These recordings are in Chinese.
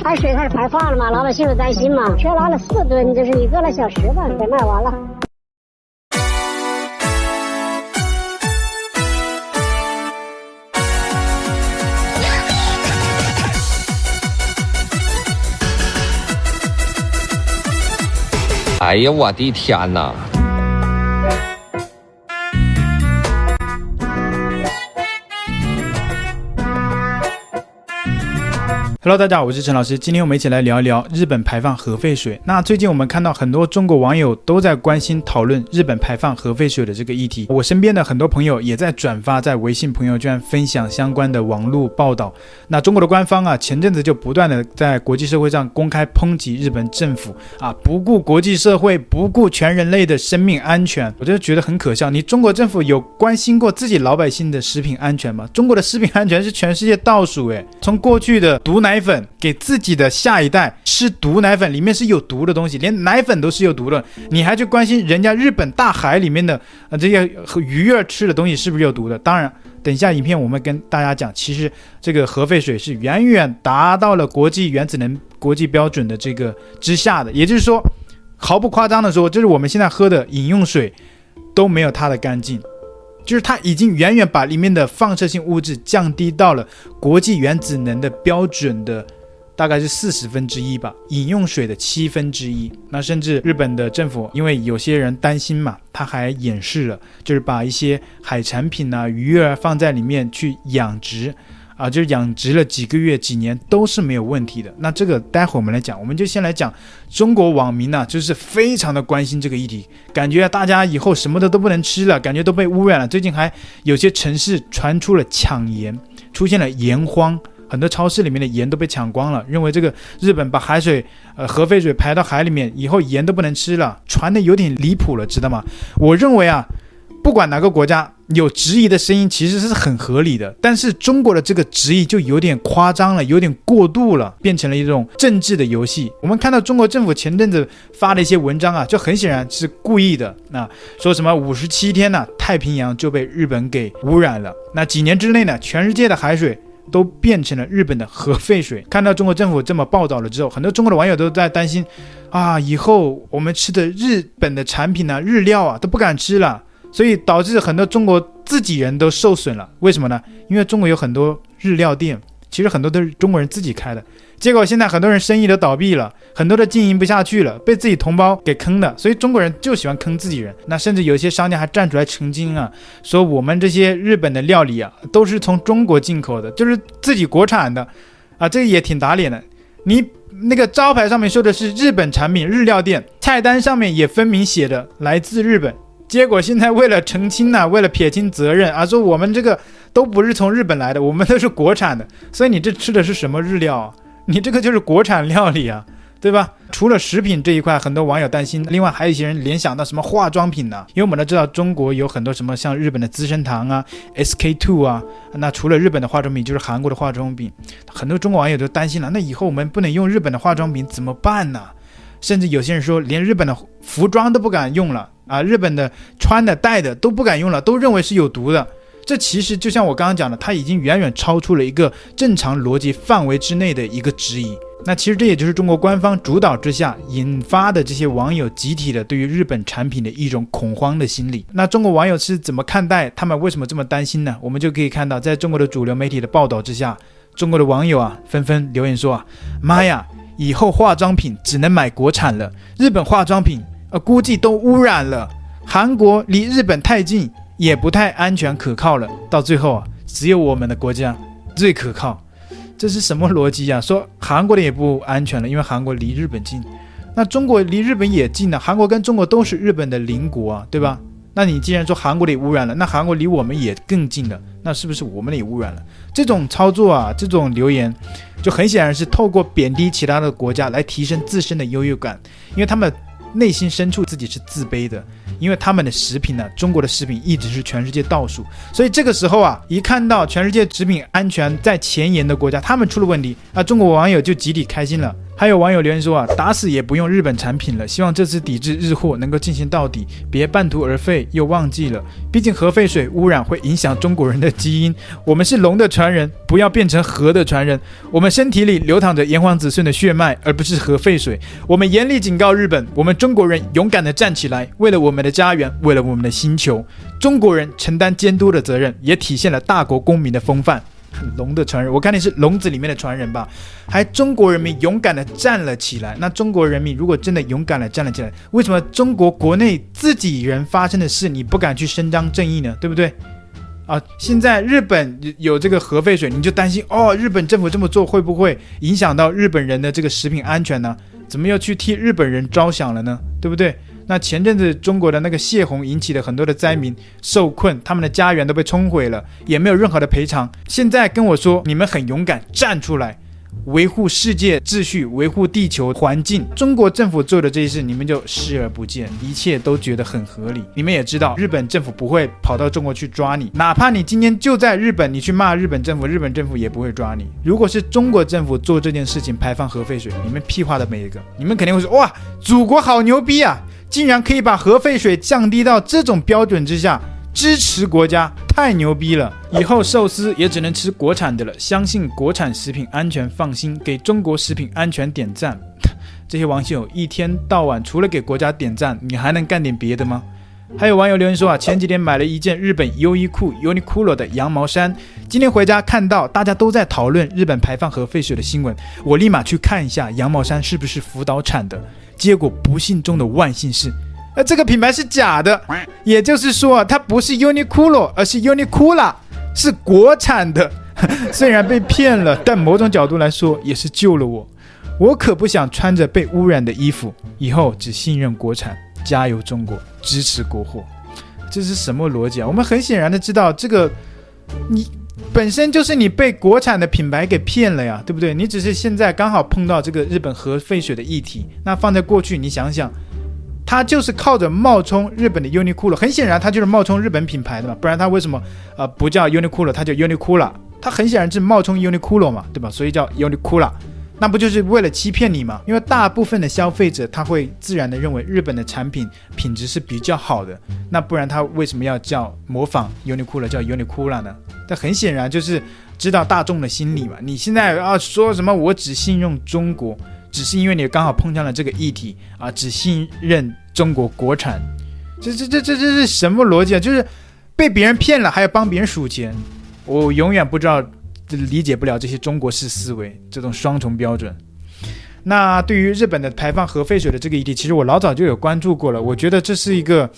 排水开始排放了嘛，老百姓就担心嘛，全拉了四吨，就是一个来小时吧，给卖完了。哎呀，我的天哪！！Hello，大家好，我是陈老师。今天我们一起来聊一聊日本排放核废水。那最近我们看到很多中国网友都在关心讨论日本排放核废水的这个议题。我身边的很多朋友也在转发在微信朋友圈分享相关的网络报道。那中国的官方啊，前阵子就不断的在国际社会上公开抨击日本政府啊，不顾国际社会，不顾全人类的生命安全。我就觉得很可笑。你中国政府有关心过自己老百姓的食品安全吗？中国的食品安全是全世界倒数诶。从过去的毒奶。奶粉给自己的下一代吃毒奶粉，里面是有毒的东西，连奶粉都是有毒的，你还去关心人家日本大海里面的呃这些鱼儿吃的东西是不是有毒的？当然，等一下影片我们跟大家讲，其实这个核废水是远远达到了国际原子能国际标准的这个之下的，也就是说，毫不夸张的说，就是我们现在喝的饮用水都没有它的干净。就是它已经远远把里面的放射性物质降低到了国际原子能的标准的大概是四十分之一吧，饮用水的七分之一。那甚至日本的政府，因为有些人担心嘛，他还演示了，就是把一些海产品啊、鱼儿放在里面去养殖。啊，就是养殖了几个月、几年都是没有问题的。那这个待会我们来讲，我们就先来讲中国网民呢、就是非常的关心这个议题，感觉大家以后什么的都不能吃了，感觉都被污染了。最近还有些城市传出了抢盐，出现了盐荒，很多超市里面的盐都被抢光了，认为这个日本把海水、呃核废水排到海里面以后，盐都不能吃了，传的有点离谱了，知道吗？我认为啊。不管哪个国家有质疑的声音，其实是很合理的。但是中国的这个质疑就有点夸张了，有点过度了，变成了一种政治的游戏。我们看到中国政府前阵子发的一些文章啊，就很显然是故意的。那说什么五十七天呢，太平洋就被日本给污染了。那几年之内呢，全世界的海水都变成了日本的核废水。看到中国政府这么报道了之后，很多中国的网友都在担心啊，以后我们吃的日本的产品呢，日料啊都不敢吃了。所以导致很多中国自己人都受损了，为什么呢？因为中国有很多日料店，其实很多都是中国人自己开的，结果现在很多人生意都倒闭了，很多都经营不下去了，被自己同胞给坑的。所以中国人就喜欢坑自己人，那甚至有些商家还站出来澄清啊，说我们这些日本的料理啊，都是从中国进口的，就是自己国产的，啊，这个也挺打脸的。你那个招牌上面说的是日本产品日料店，菜单上面也分明写的来自日本。结果现在为了澄清呢、为了撇清责任啊，说我们这个都不是从日本来的，我们都是国产的，所以你这吃的是什么日料？你这个就是国产料理啊，对吧？除了食品这一块，很多网友担心，另外还有一些人联想到什么化妆品呢？因为我们都知道中国有很多什么像日本的资生堂啊、SK two 啊，那除了日本的化妆品，就是韩国的化妆品，很多中国网友都担心了，那以后我们不能用日本的化妆品怎么办呢？甚至有些人说，连日本的服装都不敢用了。啊，日本的穿的戴的都不敢用了，都认为是有毒的。这其实就像我刚刚讲的，它已经远远超出了一个正常逻辑范围之内的一个质疑。那其实这也就是中国官方主导之下引发的这些网友集体的对于日本产品的一种恐慌的心理。那中国网友是怎么看待？他们为什么这么担心呢？我们就可以看到，在中国的主流媒体的报道之下，中国的网友啊纷纷留言说啊，妈呀，以后化妆品只能买国产了，日本化妆品。呃，估计都污染了。韩国离日本太近，也不太安全可靠了。到最后啊，只有我们的国家最可靠。这是什么逻辑呀？说韩国的也不安全了，因为韩国离日本近。那中国离日本也近呢？韩国跟中国都是日本的邻国啊，对吧？那你既然说韩国的也污染了，那韩国离我们也更近了，那是不是我们也污染了？这种操作啊，这种留言，就很显然是透过贬低其他的国家来提升自身的优越感，因为他们。内心深处自己是自卑的，因为他们的食品呢，中国的食品一直是全世界倒数，所以这个时候啊，一看到全世界食品安全在前沿的国家，他们出了问题啊，中国网友就集体开心了，还有网友留言说啊，打死也不用日本产品了，希望这次抵制日货能够进行到底，别半途而废又忘记了。毕竟核废水污染会影响中国人的基因，我们是龙的传人，不要变成核的传人。我们身体里流淌着炎黄子孙的血脉，而不是核废水。我们严厉警告日本，我们中国人勇敢地站起来，为了我们的家园，为了我们的星球，中国人承担监督的责任，也体现了大国公民的风范。龙的传人，我看你是笼子里面的传人吧？还中国人民勇敢地站了起来。那中国人民如果真的勇敢地站了起来，为什么中国国内自己人发生的事你不敢去伸张正义呢？对不对？啊，现在日本有这个核废水，你就担心哦，日本政府这么做会不会影响到日本人的这个食品安全呢？怎么又去替日本人着想了呢？对不对？那前阵子中国的那个泄洪引起了很多的灾民受困，他们的家园都被冲毁了，也没有任何的赔偿。现在跟我说你们很勇敢，站出来维护世界秩序，维护地球环境。中国政府做的这些事，你们就视而不见，一切都觉得很合理。你们也知道，日本政府不会跑到中国去抓你，哪怕你今天就在日本，你去骂日本政府，日本政府也不会抓你。如果是中国政府做这件事情，排放核废水，你们屁话都没一个，你们肯定会说哇，祖国好牛逼啊！竟然可以把核废水降低到这种标准之下，支持国家太牛逼了！以后寿司也只能吃国产的了。相信国产食品安全，放心，给中国食品安全点赞。这些网友一天到晚除了给国家点赞，你还能干点别的吗？还有网友留言说啊，前几天买了一件日本优衣库 Uniqlo 的羊毛衫，今天回家看到大家都在讨论日本排放核废水的新闻，我立马去看一下羊毛衫是不是福岛产的。结果不幸中的万幸是，呃，这个品牌是假的，也就是说啊，它不是 Uniqlo，而是 Uniqla，是国产的。虽然被骗了，但某种角度来说也是救了我。我可不想穿着被污染的衣服，以后只信任国产。加油中国，支持国货，这是什么逻辑啊？我们很显然的知道，这个你。本身就是你被国产的品牌给骗了呀，对不对？你只是现在刚好碰到这个日本核废水的议题，那放在过去，你想想，他就是靠着冒充日本的 Uniqlo，很显然他就是冒充日本品牌的嘛，不然他为什么呃不叫 Uniqlo，他叫 Uniqla？他很显然是冒充 Uniqlo 嘛，对吧？所以叫 Uniqla。那不就是为了欺骗你吗？因为大部分的消费者他会自然的认为日本的产品品质是比较好的，那不然他为什么要叫模仿 Uniqlo 叫 Uniqla 呢？那很显然就是知道大众的心理嘛。你现在啊说什么我只信任中国，只是因为你刚好碰上了这个议题啊，只信任中国国产，这这这这这是什么逻辑啊？就是被别人骗了还要帮别人数钱，我永远不知道。理解不了这些中国式思维，这种双重标准。那对于日本的排放核废水的这个议题，其实我老早就有关注过了。我觉得这是一个，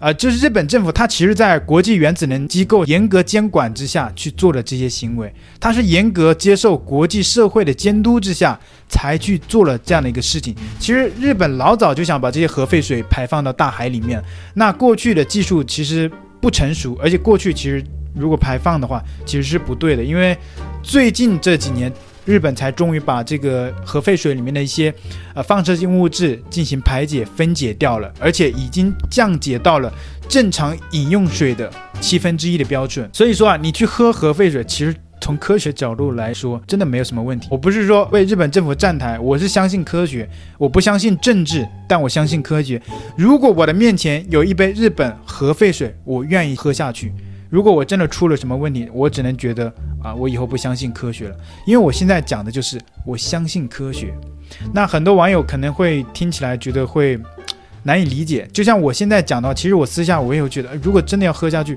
呃，就是日本政府它其实，在国际原子能机构严格监管之下去做的这些行为，它是严格接受国际社会的监督之下才去做了这样的一个事情。其实日本老早就想把这些核废水排放到大海里面，那过去的技术其实不成熟，而且过去其实。如果排放的话，其实是不对的，因为最近这几年，日本才终于把这个核废水里面的一些呃放射性物质进行排解分解掉了，而且已经降解到了正常饮用水的七分之一的标准。所以说啊，你去喝核废水，其实从科学角度来说，真的没有什么问题。我不是说为日本政府站台，我是相信科学，我不相信政治，但我相信科学。如果我的面前有一杯日本核废水，我愿意喝下去。如果我真的出了什么问题，我只能觉得啊，我以后不相信科学了，因为我现在讲的就是我相信科学。那很多网友可能会听起来觉得会难以理解，就像我现在讲到，其实我私下我也会觉得，如果真的要喝下去，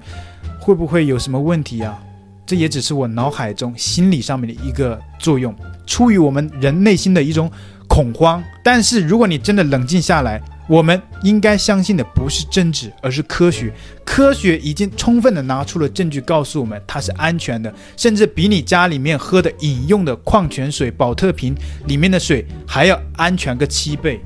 会不会有什么问题啊？这也只是我脑海中心理上面的一个作用，出于我们人内心的一种恐慌。但是如果你真的冷静下来，我们应该相信的不是政治，而是科学。科学已经充分地拿出了证据，告诉我们它是安全的，甚至比你家里面喝的饮用的矿泉水、宝特瓶里面的水还要安全个七倍。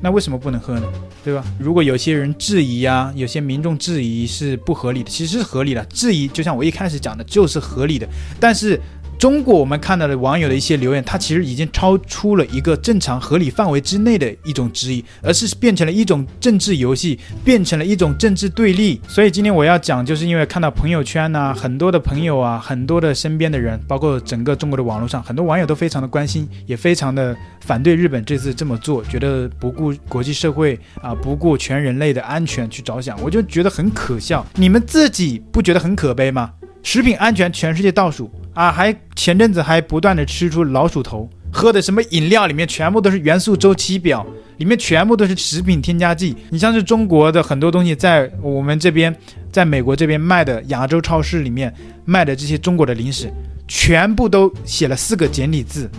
那为什么不能喝呢？对吧？如果有些人质疑啊，有些民众质疑是不合理的，其实是合理的。质疑就像我一开始讲的，就是合理的。但是。中国我们看到的网友的一些留言，它其实已经超出了一个正常合理范围之内的一种质疑，而是变成了一种政治游戏，变成了一种政治对立。所以今天我要讲，就是因为看到朋友圈呐、很多的朋友啊，很多的身边的人，包括整个中国的网络上，很多网友都非常的关心，也非常的反对日本这次这么做，觉得不顾国际社会啊，不顾全人类的安全去着想，我就觉得很可笑。你们自己不觉得很可悲吗？食品安全全世界倒数啊，还前阵子还不断的吃出老鼠头，喝的什么饮料里面全部都是元素周期表，里面全部都是食品添加剂。你像是中国的很多东西，在我们这边，在美国这边卖的亚洲超市里面卖的这些中国的零食，全部都写了四个简体字：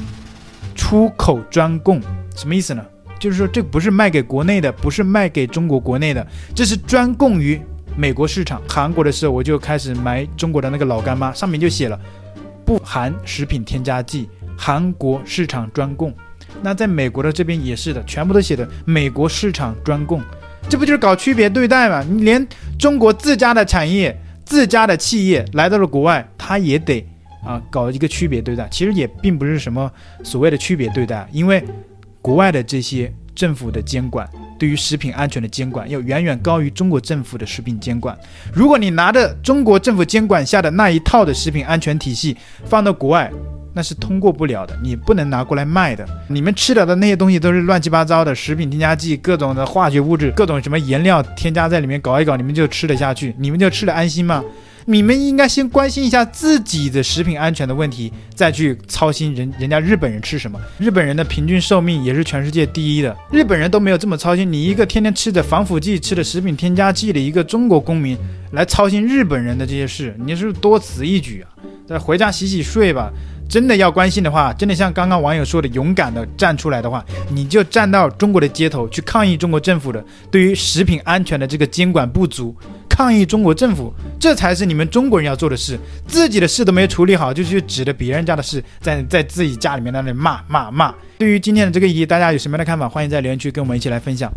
出口专供。什么意思呢？就是说这不是卖给国内的，不是卖给中国国内的，这是专供于。美国市场，韩国的时候我就开始买中国的那个老干妈，上面就写了不含食品添加剂，韩国市场专供。那在美国的这边也是的，全部都写的美国市场专供，这不就是搞区别对待吗？你连中国自家的产业、自家的企业来到了国外，他也得啊搞一个区别对待。其实也并不是什么所谓的区别对待，因为国外的这些政府的监管。对于食品安全的监管要远远高于中国政府的食品监管。如果你拿着中国政府监管下的那一套的食品安全体系放到国外，那是通过不了的，你不能拿过来卖的。你们吃了的那些东西都是乱七八糟的食品添加剂，各种的化学物质，各种什么颜料添加在里面搞一搞，你们就吃得下去？你们就吃得安心吗？你们应该先关心一下自己的食品安全的问题，再去操心人人家日本人吃什么。日本人的平均寿命也是全世界第一的，日本人都没有这么操心。你一个天天吃着防腐剂、吃的食品添加剂的一个中国公民，来操心日本人的这些事，你是不是多此一举啊？再回家洗洗睡吧。真的要关心的话，真的像刚刚网友说的，勇敢的站出来的话，你就站到中国的街头去抗议中国政府的对于食品安全的这个监管不足。抗议中国政府，这才是你们中国人要做的事。自己的事都没有处理好，就去指着别人家的事，在在自己家里面那里骂骂骂。对于今天的这个议题，大家有什么样的看法？欢迎在留言区跟我们一起来分享。